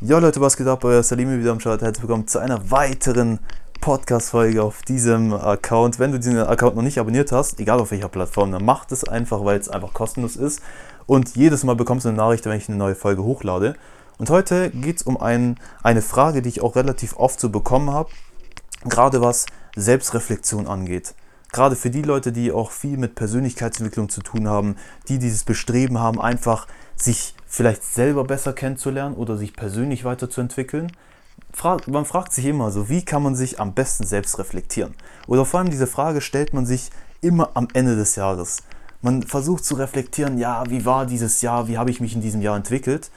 Jo Leute, was geht ab? Euer Salimi wieder am Start. Herzlich willkommen zu einer weiteren Podcast-Folge auf diesem Account. Wenn du diesen Account noch nicht abonniert hast, egal auf welcher Plattform, dann mach es einfach, weil es einfach kostenlos ist. Und jedes Mal bekommst du eine Nachricht, wenn ich eine neue Folge hochlade. Und heute geht es um ein, eine Frage, die ich auch relativ oft so bekommen habe, gerade was Selbstreflexion angeht. Gerade für die Leute, die auch viel mit Persönlichkeitsentwicklung zu tun haben, die dieses Bestreben haben, einfach sich vielleicht selber besser kennenzulernen oder sich persönlich weiterzuentwickeln. Man fragt sich immer so, wie kann man sich am besten selbst reflektieren? Oder vor allem diese Frage stellt man sich immer am Ende des Jahres. Man versucht zu reflektieren, ja, wie war dieses Jahr, wie habe ich mich in diesem Jahr entwickelt?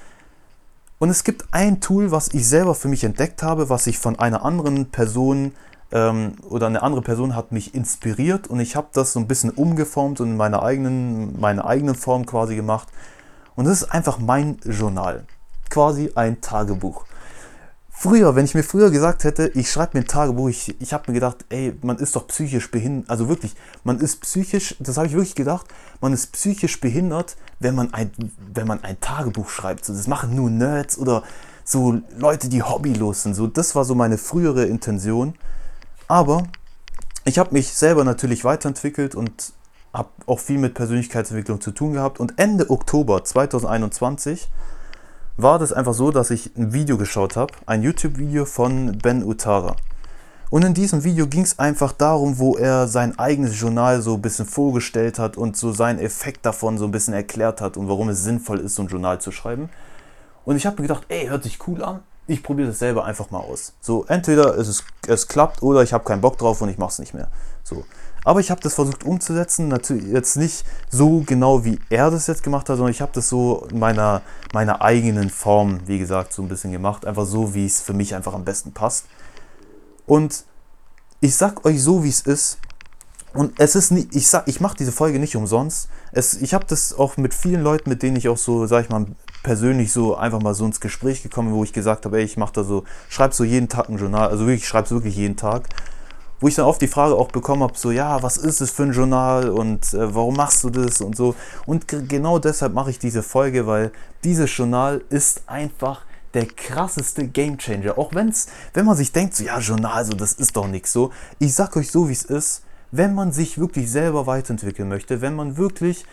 Und es gibt ein Tool, was ich selber für mich entdeckt habe, was ich von einer anderen Person ähm, oder eine andere Person hat mich inspiriert und ich habe das so ein bisschen umgeformt und in meiner eigenen, meine eigenen Form quasi gemacht. Und das ist einfach mein Journal. Quasi ein Tagebuch. Früher, wenn ich mir früher gesagt hätte, ich schreibe mir ein Tagebuch, ich, ich habe mir gedacht, ey, man ist doch psychisch behindert. Also wirklich, man ist psychisch, das habe ich wirklich gedacht, man ist psychisch behindert, wenn man ein, wenn man ein Tagebuch schreibt. So, das machen nur Nerds oder so Leute, die hobbylos sind. So, das war so meine frühere Intention. Aber ich habe mich selber natürlich weiterentwickelt und habe auch viel mit Persönlichkeitsentwicklung zu tun gehabt. Und Ende Oktober 2021 war das einfach so, dass ich ein Video geschaut habe, ein YouTube-Video von Ben Utara. Und in diesem Video ging es einfach darum, wo er sein eigenes Journal so ein bisschen vorgestellt hat und so seinen Effekt davon so ein bisschen erklärt hat und warum es sinnvoll ist, so ein Journal zu schreiben. Und ich habe mir gedacht, ey, hört sich cool an. Ich probiere das selber einfach mal aus. So, entweder es, ist, es klappt oder ich habe keinen Bock drauf und ich mache es nicht mehr. So. Aber ich habe das versucht umzusetzen, natürlich jetzt nicht so genau wie er das jetzt gemacht hat, sondern ich habe das so in meiner, meiner eigenen Form, wie gesagt, so ein bisschen gemacht. Einfach so, wie es für mich einfach am besten passt. Und ich sag euch so, wie es ist. Und es ist nicht, ich sag, ich mache diese Folge nicht umsonst. Es, ich habe das auch mit vielen Leuten, mit denen ich auch so, sag ich mal, persönlich so einfach mal so ins Gespräch gekommen, wo ich gesagt habe, ey, ich mache da so, schreib so jeden Tag ein Journal, also wirklich, ich schreibe es wirklich jeden Tag wo ich dann oft die Frage auch bekommen habe, so ja, was ist es für ein Journal und äh, warum machst du das und so. Und genau deshalb mache ich diese Folge, weil dieses Journal ist einfach der krasseste Gamechanger. Auch wenn's, wenn man sich denkt, so ja, Journal, so das ist doch nichts so. Ich sag euch so, wie es ist. Wenn man sich wirklich selber weiterentwickeln möchte, wenn man wirklich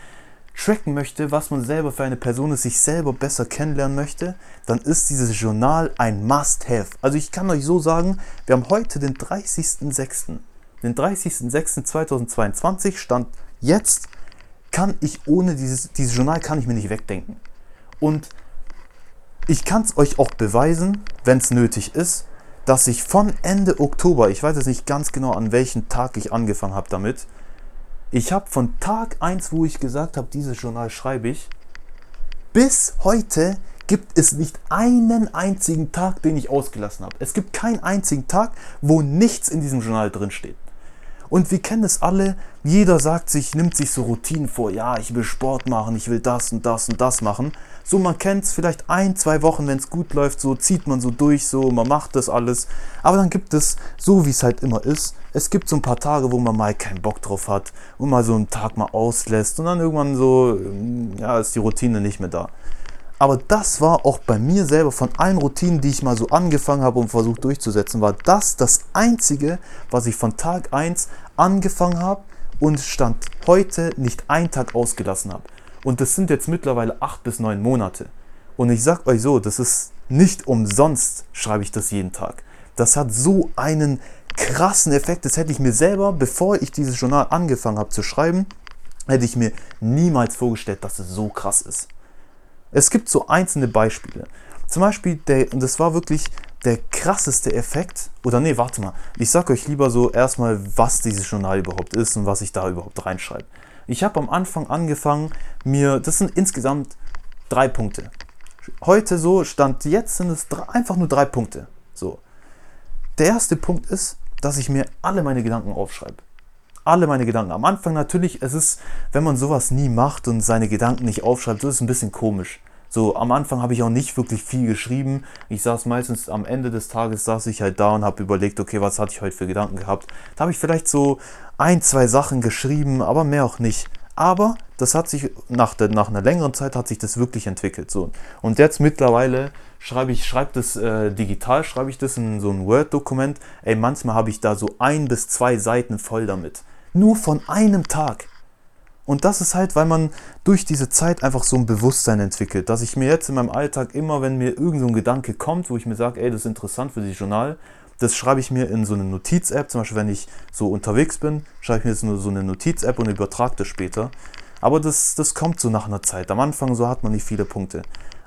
tracken möchte, was man selber für eine Person ist, sich selber besser kennenlernen möchte, dann ist dieses Journal ein Must-Have. Also ich kann euch so sagen, wir haben heute den 30.06. Den 30.06.2022 stand jetzt, kann ich ohne dieses, dieses Journal kann ich mir nicht wegdenken. Und ich kann es euch auch beweisen, wenn es nötig ist, dass ich von Ende Oktober, ich weiß jetzt nicht ganz genau an welchem Tag ich angefangen habe damit, ich habe von Tag 1, wo ich gesagt habe, dieses Journal schreibe ich, bis heute gibt es nicht einen einzigen Tag, den ich ausgelassen habe. Es gibt keinen einzigen Tag, wo nichts in diesem Journal drin steht. Und wir kennen es alle, jeder sagt sich, nimmt sich so Routinen vor, ja, ich will Sport machen, ich will das und das und das machen. So, man kennt es vielleicht ein, zwei Wochen, wenn es gut läuft, so zieht man so durch, so, man macht das alles. Aber dann gibt es, so wie es halt immer ist, es gibt so ein paar Tage, wo man mal keinen Bock drauf hat und mal so einen Tag mal auslässt und dann irgendwann so, ja, ist die Routine nicht mehr da. Aber das war auch bei mir selber von allen Routinen, die ich mal so angefangen habe und versucht durchzusetzen, war das das Einzige, was ich von Tag 1 angefangen habe und Stand heute nicht einen Tag ausgelassen habe. Und das sind jetzt mittlerweile acht bis neun Monate. Und ich sag euch so, das ist nicht umsonst, schreibe ich das jeden Tag. Das hat so einen krassen Effekt. Das hätte ich mir selber, bevor ich dieses Journal angefangen habe zu schreiben, hätte ich mir niemals vorgestellt, dass es so krass ist. Es gibt so einzelne Beispiele. Zum Beispiel, der, und das war wirklich der krasseste Effekt. Oder nee, warte mal. Ich sag euch lieber so erstmal, was dieses Journal überhaupt ist und was ich da überhaupt reinschreibe. Ich habe am Anfang angefangen, mir, das sind insgesamt drei Punkte. Heute so, Stand jetzt sind es drei, einfach nur drei Punkte. So. Der erste Punkt ist, dass ich mir alle meine Gedanken aufschreibe alle meine Gedanken. Am Anfang natürlich, es ist, wenn man sowas nie macht und seine Gedanken nicht aufschreibt, das ist ein bisschen komisch. So, am Anfang habe ich auch nicht wirklich viel geschrieben. Ich saß meistens am Ende des Tages, saß ich halt da und habe überlegt, okay, was hatte ich heute für Gedanken gehabt. Da habe ich vielleicht so ein, zwei Sachen geschrieben, aber mehr auch nicht. Aber das hat sich nach, der, nach einer längeren Zeit hat sich das wirklich entwickelt. So. Und jetzt mittlerweile schreibe ich, schreibe das äh, digital, schreibe ich das in so ein Word-Dokument. Ey, manchmal habe ich da so ein bis zwei Seiten voll damit. Nur von einem Tag. Und das ist halt, weil man durch diese Zeit einfach so ein Bewusstsein entwickelt, dass ich mir jetzt in meinem Alltag immer, wenn mir irgend so ein Gedanke kommt, wo ich mir sage, ey, das ist interessant für dieses Journal, das schreibe ich mir in so eine Notiz-App. Zum Beispiel, wenn ich so unterwegs bin, schreibe ich mir jetzt nur so eine Notiz-App und übertrage das später. Aber das, das kommt so nach einer Zeit. Am Anfang so hat man nicht viele Punkte.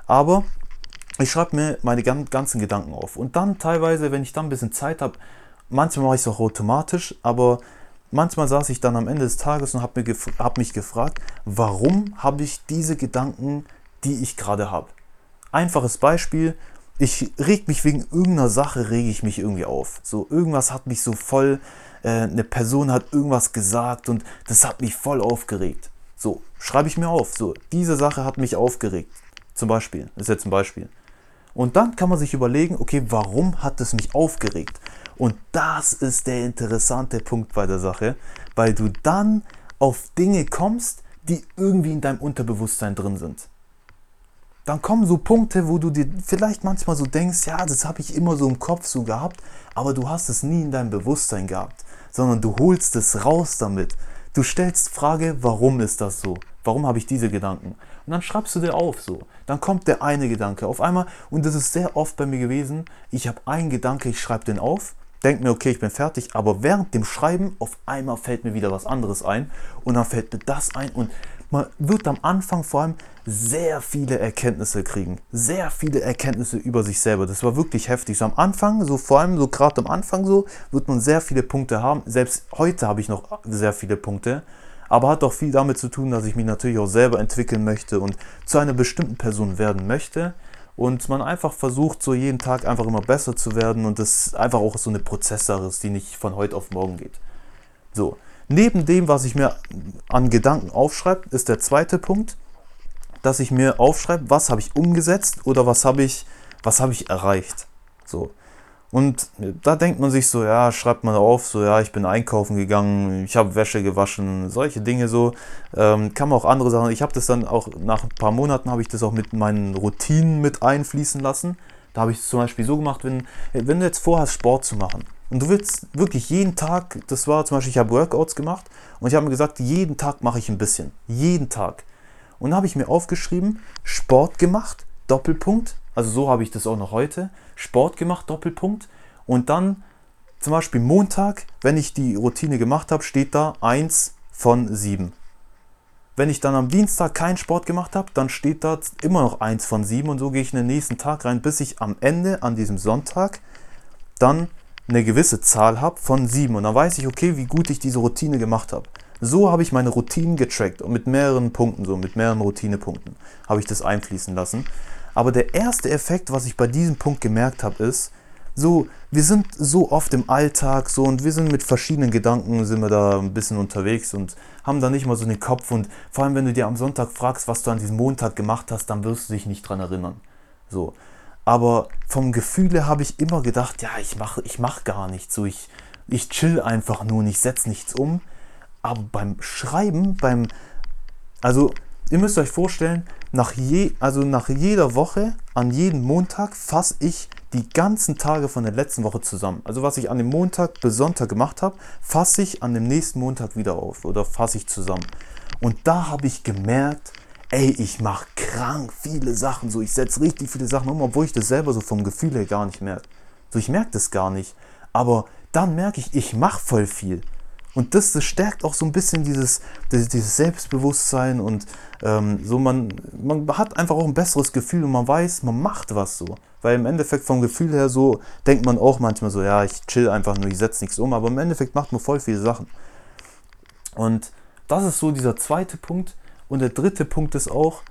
Aber ich schreibe mir meine ganzen Gedanken auf. Und dann teilweise, wenn ich dann ein bisschen Zeit habe, manchmal mache ich es auch automatisch, aber manchmal saß ich dann am Ende des Tages und habe hab mich gefragt, warum habe ich diese Gedanken, die ich gerade habe. Einfaches Beispiel, ich reg mich wegen irgendeiner Sache, rege ich mich irgendwie auf. So, irgendwas hat mich so voll, äh, eine Person hat irgendwas gesagt und das hat mich voll aufgeregt. So, schreibe ich mir auf. So, diese Sache hat mich aufgeregt. Zum Beispiel, das ist jetzt ein Beispiel. Und dann kann man sich überlegen, okay, warum hat es mich aufgeregt? Und das ist der interessante Punkt bei der Sache, weil du dann auf Dinge kommst, die irgendwie in deinem Unterbewusstsein drin sind. Dann kommen so Punkte, wo du dir vielleicht manchmal so denkst, ja, das habe ich immer so im Kopf so gehabt, aber du hast es nie in deinem Bewusstsein gehabt, sondern du holst es raus damit. Du stellst Frage, warum ist das so? Warum habe ich diese Gedanken? Und dann schreibst du dir auf so. Dann kommt der eine Gedanke auf einmal und das ist sehr oft bei mir gewesen. Ich habe einen Gedanke, ich schreibe den auf denke mir, okay, ich bin fertig, aber während dem Schreiben auf einmal fällt mir wieder was anderes ein und dann fällt mir das ein und man wird am Anfang vor allem sehr viele Erkenntnisse kriegen, sehr viele Erkenntnisse über sich selber. Das war wirklich heftig. So am Anfang, so vor allem so gerade am Anfang so, wird man sehr viele Punkte haben. Selbst heute habe ich noch sehr viele Punkte, aber hat auch viel damit zu tun, dass ich mich natürlich auch selber entwickeln möchte und zu einer bestimmten Person werden möchte und man einfach versucht, so jeden Tag einfach immer besser zu werden und das einfach auch so eine Prozesssache ist, die nicht von heute auf morgen geht. So, neben dem, was ich mir an Gedanken aufschreibe, ist der zweite Punkt, dass ich mir aufschreibe, was habe ich umgesetzt oder was habe ich, was habe ich erreicht. So. Und da denkt man sich so, ja, schreibt man auf, so, ja, ich bin einkaufen gegangen, ich habe Wäsche gewaschen, solche Dinge so. Ähm, kann man auch andere Sachen. Ich habe das dann auch nach ein paar Monaten habe ich das auch mit meinen Routinen mit einfließen lassen. Da habe ich es zum Beispiel so gemacht, wenn, wenn du jetzt vorhast, Sport zu machen und du willst wirklich jeden Tag, das war zum Beispiel, ich habe Workouts gemacht und ich habe mir gesagt, jeden Tag mache ich ein bisschen. Jeden Tag. Und da habe ich mir aufgeschrieben, Sport gemacht, Doppelpunkt, also so habe ich das auch noch heute. Sport gemacht, Doppelpunkt. Und dann zum Beispiel Montag, wenn ich die Routine gemacht habe, steht da 1 von 7. Wenn ich dann am Dienstag keinen Sport gemacht habe, dann steht da immer noch 1 von 7 und so gehe ich in den nächsten Tag rein, bis ich am Ende, an diesem Sonntag, dann eine gewisse Zahl habe von 7. Und dann weiß ich, okay, wie gut ich diese Routine gemacht habe. So habe ich meine Routinen getrackt und mit mehreren Punkten, so mit mehreren Routinepunkten, habe ich das einfließen lassen. Aber der erste Effekt, was ich bei diesem Punkt gemerkt habe, ist, so, wir sind so oft im Alltag so und wir sind mit verschiedenen Gedanken, sind wir da ein bisschen unterwegs und haben da nicht mal so den Kopf und vor allem, wenn du dir am Sonntag fragst, was du an diesem Montag gemacht hast, dann wirst du dich nicht dran erinnern. So. Aber vom Gefühle habe ich immer gedacht, ja, ich mache ich mach gar nichts, so ich, ich chill einfach nur und ich setze nichts um. Aber beim Schreiben, beim, also ihr müsst euch vorstellen, nach, je, also nach jeder Woche, an jedem Montag, fasse ich die ganzen Tage von der letzten Woche zusammen. Also was ich an dem Montag bis Sonntag gemacht habe, fasse ich an dem nächsten Montag wieder auf oder fasse ich zusammen. Und da habe ich gemerkt, ey, ich mache krank viele Sachen. So, ich setze richtig viele Sachen um, obwohl ich das selber so vom Gefühl her gar nicht merke. So, ich merke das gar nicht. Aber dann merke ich, ich mache voll viel. Und das, das stärkt auch so ein bisschen dieses, dieses Selbstbewusstsein und ähm, so man, man hat einfach auch ein besseres Gefühl und man weiß, man macht was so. Weil im Endeffekt vom Gefühl her so denkt man auch manchmal so, ja, ich chill einfach nur, ich setze nichts um, aber im Endeffekt macht man voll viele Sachen. Und das ist so dieser zweite Punkt. Und der dritte Punkt ist auch,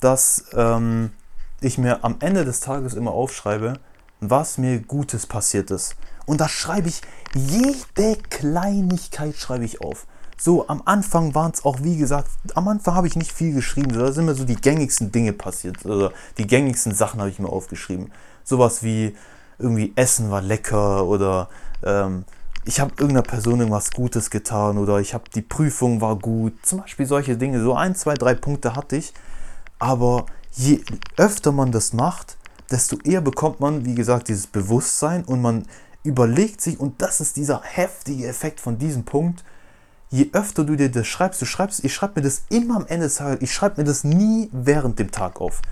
dass ähm, ich mir am Ende des Tages immer aufschreibe, was mir Gutes passiert ist. Und da schreibe ich jede Kleinigkeit schreibe ich auf. So, am Anfang waren es auch, wie gesagt, am Anfang habe ich nicht viel geschrieben. Da sind mir so die gängigsten Dinge passiert. Oder die gängigsten Sachen habe ich mir aufgeschrieben. Sowas wie irgendwie Essen war lecker oder ähm, ich habe irgendeiner Person irgendwas Gutes getan oder ich habe die Prüfung war gut. Zum Beispiel solche Dinge. So ein, zwei, drei Punkte hatte ich. Aber je öfter man das macht, desto eher bekommt man, wie gesagt, dieses Bewusstsein und man überlegt sich, und das ist dieser heftige Effekt von diesem Punkt, je öfter du dir das schreibst, du schreibst, ich schreibe mir das immer am Ende des Tages, ich schreibe mir das nie während dem Tag auf.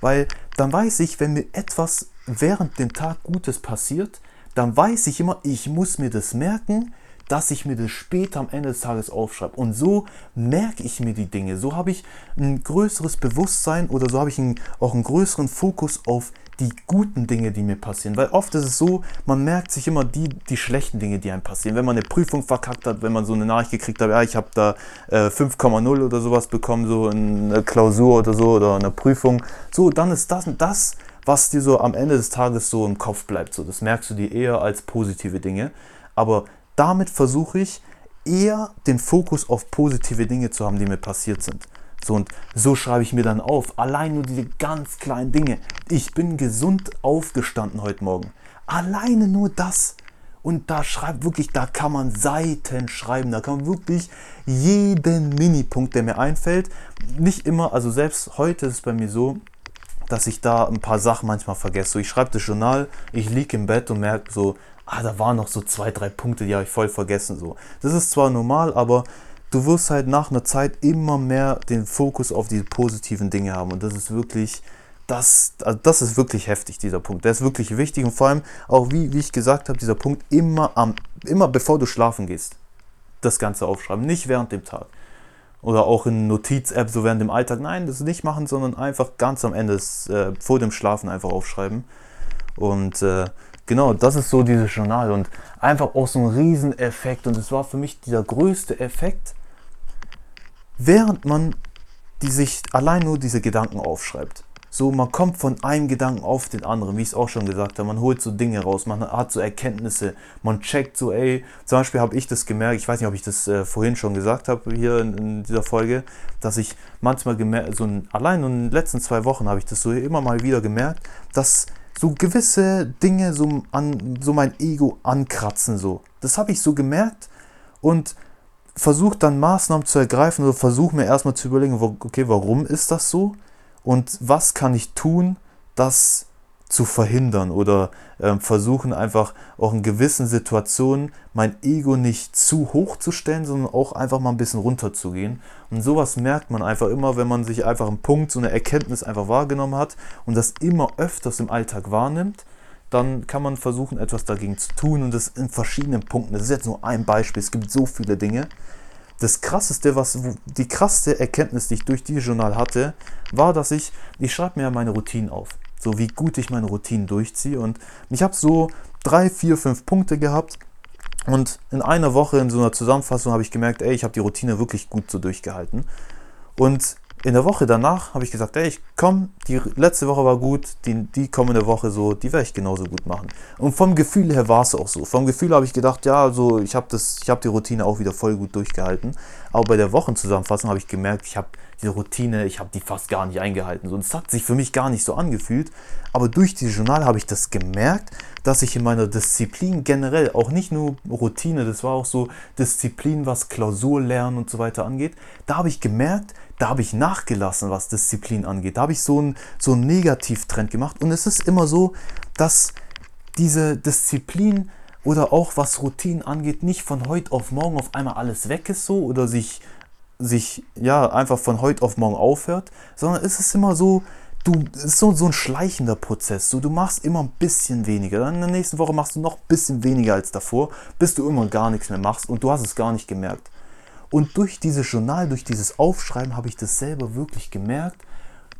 Weil dann weiß ich, wenn mir etwas während dem Tag Gutes passiert, dann weiß ich immer, ich muss mir das merken, dass ich mir das später am Ende des Tages aufschreibe. Und so merke ich mir die Dinge. So habe ich ein größeres Bewusstsein oder so habe ich einen, auch einen größeren Fokus auf die guten Dinge, die mir passieren. Weil oft ist es so, man merkt sich immer die, die schlechten Dinge, die einem passieren. Wenn man eine Prüfung verkackt hat, wenn man so eine Nachricht gekriegt hat, ja, ich habe da äh, 5,0 oder sowas bekommen, so eine Klausur oder so oder eine Prüfung. So, dann ist das und das, was dir so am Ende des Tages so im Kopf bleibt. So, das merkst du dir eher als positive Dinge. Aber damit versuche ich eher den Fokus auf positive Dinge zu haben, die mir passiert sind. So und so schreibe ich mir dann auf. Allein nur diese ganz kleinen Dinge. Ich bin gesund aufgestanden heute Morgen. Alleine nur das. Und da schreibt wirklich, da kann man Seiten schreiben. Da kann man wirklich jeden Minipunkt, der mir einfällt. Nicht immer, also selbst heute ist es bei mir so, dass ich da ein paar Sachen manchmal vergesse. So, ich schreibe das Journal, ich liege im Bett und merke so, ah, da waren noch so zwei, drei Punkte, die habe ich voll vergessen. So. Das ist zwar normal, aber du wirst halt nach einer Zeit immer mehr den Fokus auf die positiven Dinge haben. Und das ist wirklich, das, also das ist wirklich heftig, dieser Punkt. Der ist wirklich wichtig und vor allem auch, wie, wie ich gesagt habe, dieser Punkt immer, am, immer bevor du schlafen gehst, das Ganze aufschreiben, nicht während dem Tag. Oder auch in Notiz-App, so während dem Alltag. Nein, das nicht machen, sondern einfach ganz am Ende, äh, vor dem Schlafen einfach aufschreiben. Und äh, genau, das ist so dieses Journal und einfach auch so ein Rieseneffekt. Und es war für mich dieser größte Effekt, während man die sich allein nur diese Gedanken aufschreibt. So, man kommt von einem Gedanken auf den anderen, wie ich es auch schon gesagt habe. Man holt so Dinge raus, man hat so Erkenntnisse, man checkt so, ey, zum Beispiel habe ich das gemerkt, ich weiß nicht, ob ich das äh, vorhin schon gesagt habe hier in, in, dieser Folge, dass ich manchmal gemerkt, so ein, allein in den letzten zwei Wochen habe ich das so immer mal wieder gemerkt, dass so gewisse Dinge so an so mein Ego ankratzen so. Das habe ich so gemerkt und versuche dann Maßnahmen zu ergreifen oder versuche mir erstmal zu überlegen, okay, warum ist das so und was kann ich tun, das zu verhindern oder äh, versuchen einfach auch in gewissen Situationen mein Ego nicht zu hoch zu stellen, sondern auch einfach mal ein bisschen runterzugehen. Und sowas merkt man einfach immer, wenn man sich einfach einen Punkt, so eine Erkenntnis einfach wahrgenommen hat und das immer öfters im Alltag wahrnimmt, dann kann man versuchen, etwas dagegen zu tun und das in verschiedenen Punkten. Das ist jetzt nur ein Beispiel, es gibt so viele Dinge. Das krasseste, was die krasseste Erkenntnis, die ich durch dieses Journal hatte, war, dass ich, ich schreibe mir ja meine Routinen auf so wie gut ich meine Routinen durchziehe. Und ich habe so drei, vier, fünf Punkte gehabt. Und in einer Woche in so einer Zusammenfassung habe ich gemerkt, ey, ich habe die Routine wirklich gut so durchgehalten. Und in der Woche danach habe ich gesagt, ey, ich komm, die letzte Woche war gut, die, die kommende Woche so, die werde ich genauso gut machen. Und vom Gefühl her war es auch so. Vom Gefühl habe ich gedacht, ja, also ich habe habe die Routine auch wieder voll gut durchgehalten. Aber bei der Wochenzusammenfassung habe ich gemerkt, ich habe diese Routine, ich habe die fast gar nicht eingehalten. So, und es hat sich für mich gar nicht so angefühlt. Aber durch dieses Journal habe ich das gemerkt, dass ich in meiner Disziplin generell, auch nicht nur Routine, das war auch so Disziplin, was Klausurlernen und so weiter angeht, da habe ich gemerkt, da habe ich nachgelassen, was Disziplin angeht. Da habe ich so einen, so einen Negativtrend gemacht. Und es ist immer so, dass diese Disziplin oder auch was Routinen angeht, nicht von heute auf morgen auf einmal alles weg ist so oder sich sich ja einfach von heute auf morgen aufhört, sondern es ist immer so, du ist so, so ein schleichender Prozess. So, du machst immer ein bisschen weniger. Dann in der nächsten Woche machst du noch ein bisschen weniger als davor, bis du immer gar nichts mehr machst und du hast es gar nicht gemerkt. Und durch dieses Journal, durch dieses Aufschreiben habe ich das selber wirklich gemerkt,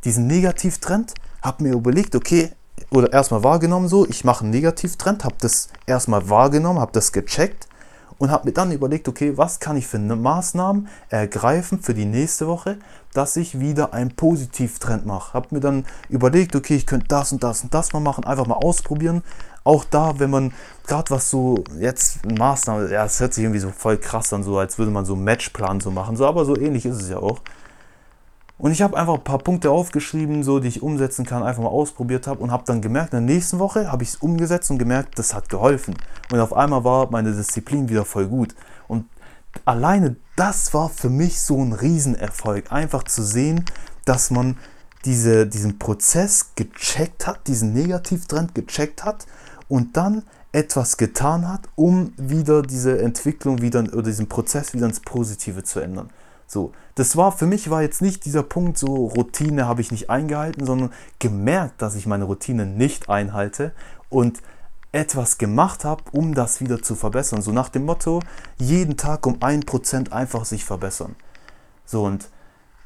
diesen Negativtrend, habe mir überlegt, okay, oder erstmal wahrgenommen so, ich mache einen Negativtrend, habe das erstmal wahrgenommen, habe das gecheckt und habe mir dann überlegt, okay, was kann ich für Maßnahmen ergreifen für die nächste Woche, dass ich wieder einen Positivtrend mache. Habe mir dann überlegt, okay, ich könnte das und das und das mal machen, einfach mal ausprobieren. Auch da, wenn man gerade was so jetzt Maßnahmen, ja, es hört sich irgendwie so voll krass an, so als würde man so einen Matchplan so machen, so, aber so ähnlich ist es ja auch. Und ich habe einfach ein paar Punkte aufgeschrieben, so die ich umsetzen kann, einfach mal ausprobiert habe und habe dann gemerkt, in der nächsten Woche habe ich es umgesetzt und gemerkt, das hat geholfen. Und auf einmal war meine Disziplin wieder voll gut. Und alleine das war für mich so ein Riesenerfolg, einfach zu sehen, dass man diese, diesen Prozess gecheckt hat, diesen Negativtrend gecheckt hat und dann etwas getan hat, um wieder diese Entwicklung wieder oder diesen Prozess wieder ins Positive zu ändern. So, das war für mich war jetzt nicht dieser Punkt, so Routine habe ich nicht eingehalten, sondern gemerkt, dass ich meine Routine nicht einhalte und etwas gemacht habe, um das wieder zu verbessern. So nach dem Motto, jeden Tag um ein Prozent einfach sich verbessern. So und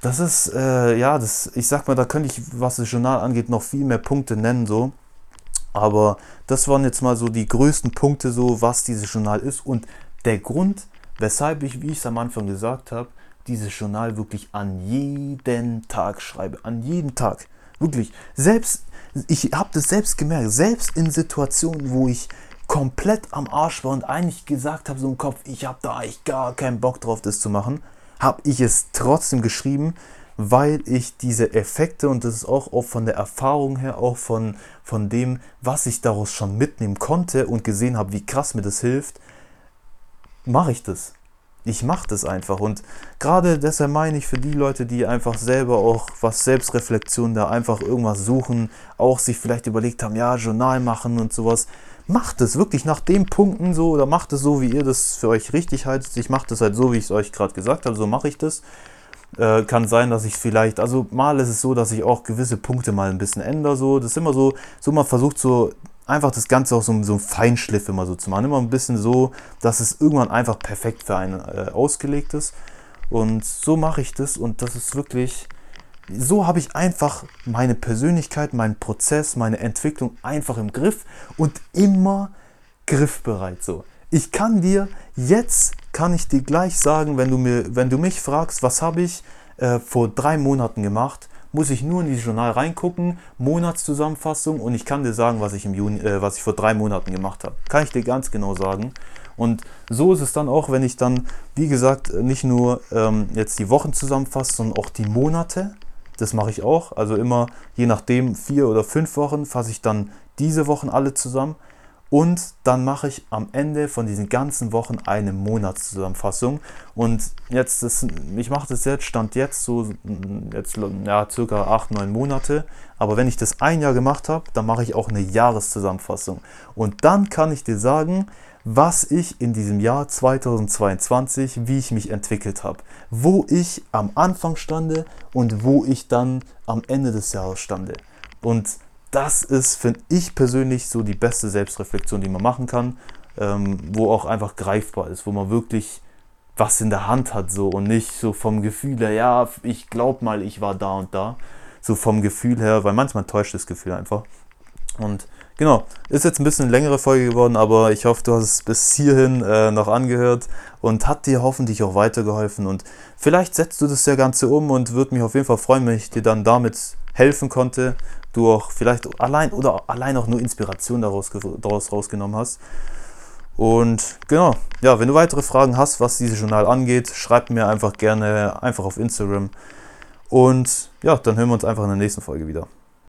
das ist, äh, ja, das, ich sag mal, da könnte ich, was das Journal angeht, noch viel mehr Punkte nennen, so. Aber das waren jetzt mal so die größten Punkte, so was dieses Journal ist und der Grund, weshalb ich, wie ich es am Anfang gesagt habe, dieses Journal wirklich an jeden Tag schreibe. An jeden Tag. Wirklich. Selbst, ich habe das selbst gemerkt, selbst in Situationen, wo ich komplett am Arsch war und eigentlich gesagt habe, so im Kopf, ich habe da eigentlich gar keinen Bock drauf, das zu machen, habe ich es trotzdem geschrieben, weil ich diese Effekte und das ist auch, auch von der Erfahrung her, auch von, von dem, was ich daraus schon mitnehmen konnte und gesehen habe, wie krass mir das hilft, mache ich das ich mache das einfach. Und gerade deshalb meine ich für die Leute, die einfach selber auch was Selbstreflexion da einfach irgendwas suchen, auch sich vielleicht überlegt haben, ja, Journal machen und sowas. Macht es wirklich nach den Punkten so oder macht es so, wie ihr das für euch richtig haltet. Ich mache das halt so, wie ich es euch gerade gesagt habe, so mache ich das. Äh, kann sein, dass ich vielleicht, also mal ist es so, dass ich auch gewisse Punkte mal ein bisschen ändere. So. Das ist immer so, so man versucht so einfach das Ganze auch so, so ein Feinschliff immer so zu machen. Immer ein bisschen so, dass es irgendwann einfach perfekt für einen äh, ausgelegt ist. Und so mache ich das und das ist wirklich, so habe ich einfach meine Persönlichkeit, meinen Prozess, meine Entwicklung einfach im Griff und immer griffbereit so. Ich kann dir jetzt, kann ich dir gleich sagen, wenn du, mir, wenn du mich fragst, was habe ich äh, vor drei Monaten gemacht, muss ich nur in dieses Journal reingucken, Monatszusammenfassung und ich kann dir sagen, was ich im Juni, äh, was ich vor drei Monaten gemacht habe. Kann ich dir ganz genau sagen. Und so ist es dann auch, wenn ich dann, wie gesagt, nicht nur ähm, jetzt die Wochen zusammenfasse, sondern auch die Monate. Das mache ich auch. Also immer, je nachdem, vier oder fünf Wochen fasse ich dann diese Wochen alle zusammen. Und dann mache ich am Ende von diesen ganzen Wochen eine Monatszusammenfassung. Und jetzt, das, ich mache das jetzt, stand jetzt so, jetzt ja, circa 8, 9 Monate. Aber wenn ich das ein Jahr gemacht habe, dann mache ich auch eine Jahreszusammenfassung. Und dann kann ich dir sagen, was ich in diesem Jahr 2022, wie ich mich entwickelt habe. Wo ich am Anfang stande und wo ich dann am Ende des Jahres stande. Und das ist, finde ich persönlich, so die beste Selbstreflexion, die man machen kann, ähm, wo auch einfach greifbar ist, wo man wirklich was in der Hand hat so und nicht so vom Gefühl her, ja, ich glaube mal, ich war da und da, so vom Gefühl her, weil manchmal täuscht das Gefühl einfach. Und genau, ist jetzt ein bisschen eine längere Folge geworden, aber ich hoffe, du hast es bis hierhin äh, noch angehört und hat dir hoffentlich auch weitergeholfen. Und vielleicht setzt du das ja Ganze um und würde mich auf jeden Fall freuen, wenn ich dir dann damit helfen konnte, du auch vielleicht allein oder allein auch nur Inspiration daraus, daraus rausgenommen hast. Und genau, ja, wenn du weitere Fragen hast, was dieses Journal angeht, schreib mir einfach gerne einfach auf Instagram. Und ja, dann hören wir uns einfach in der nächsten Folge wieder.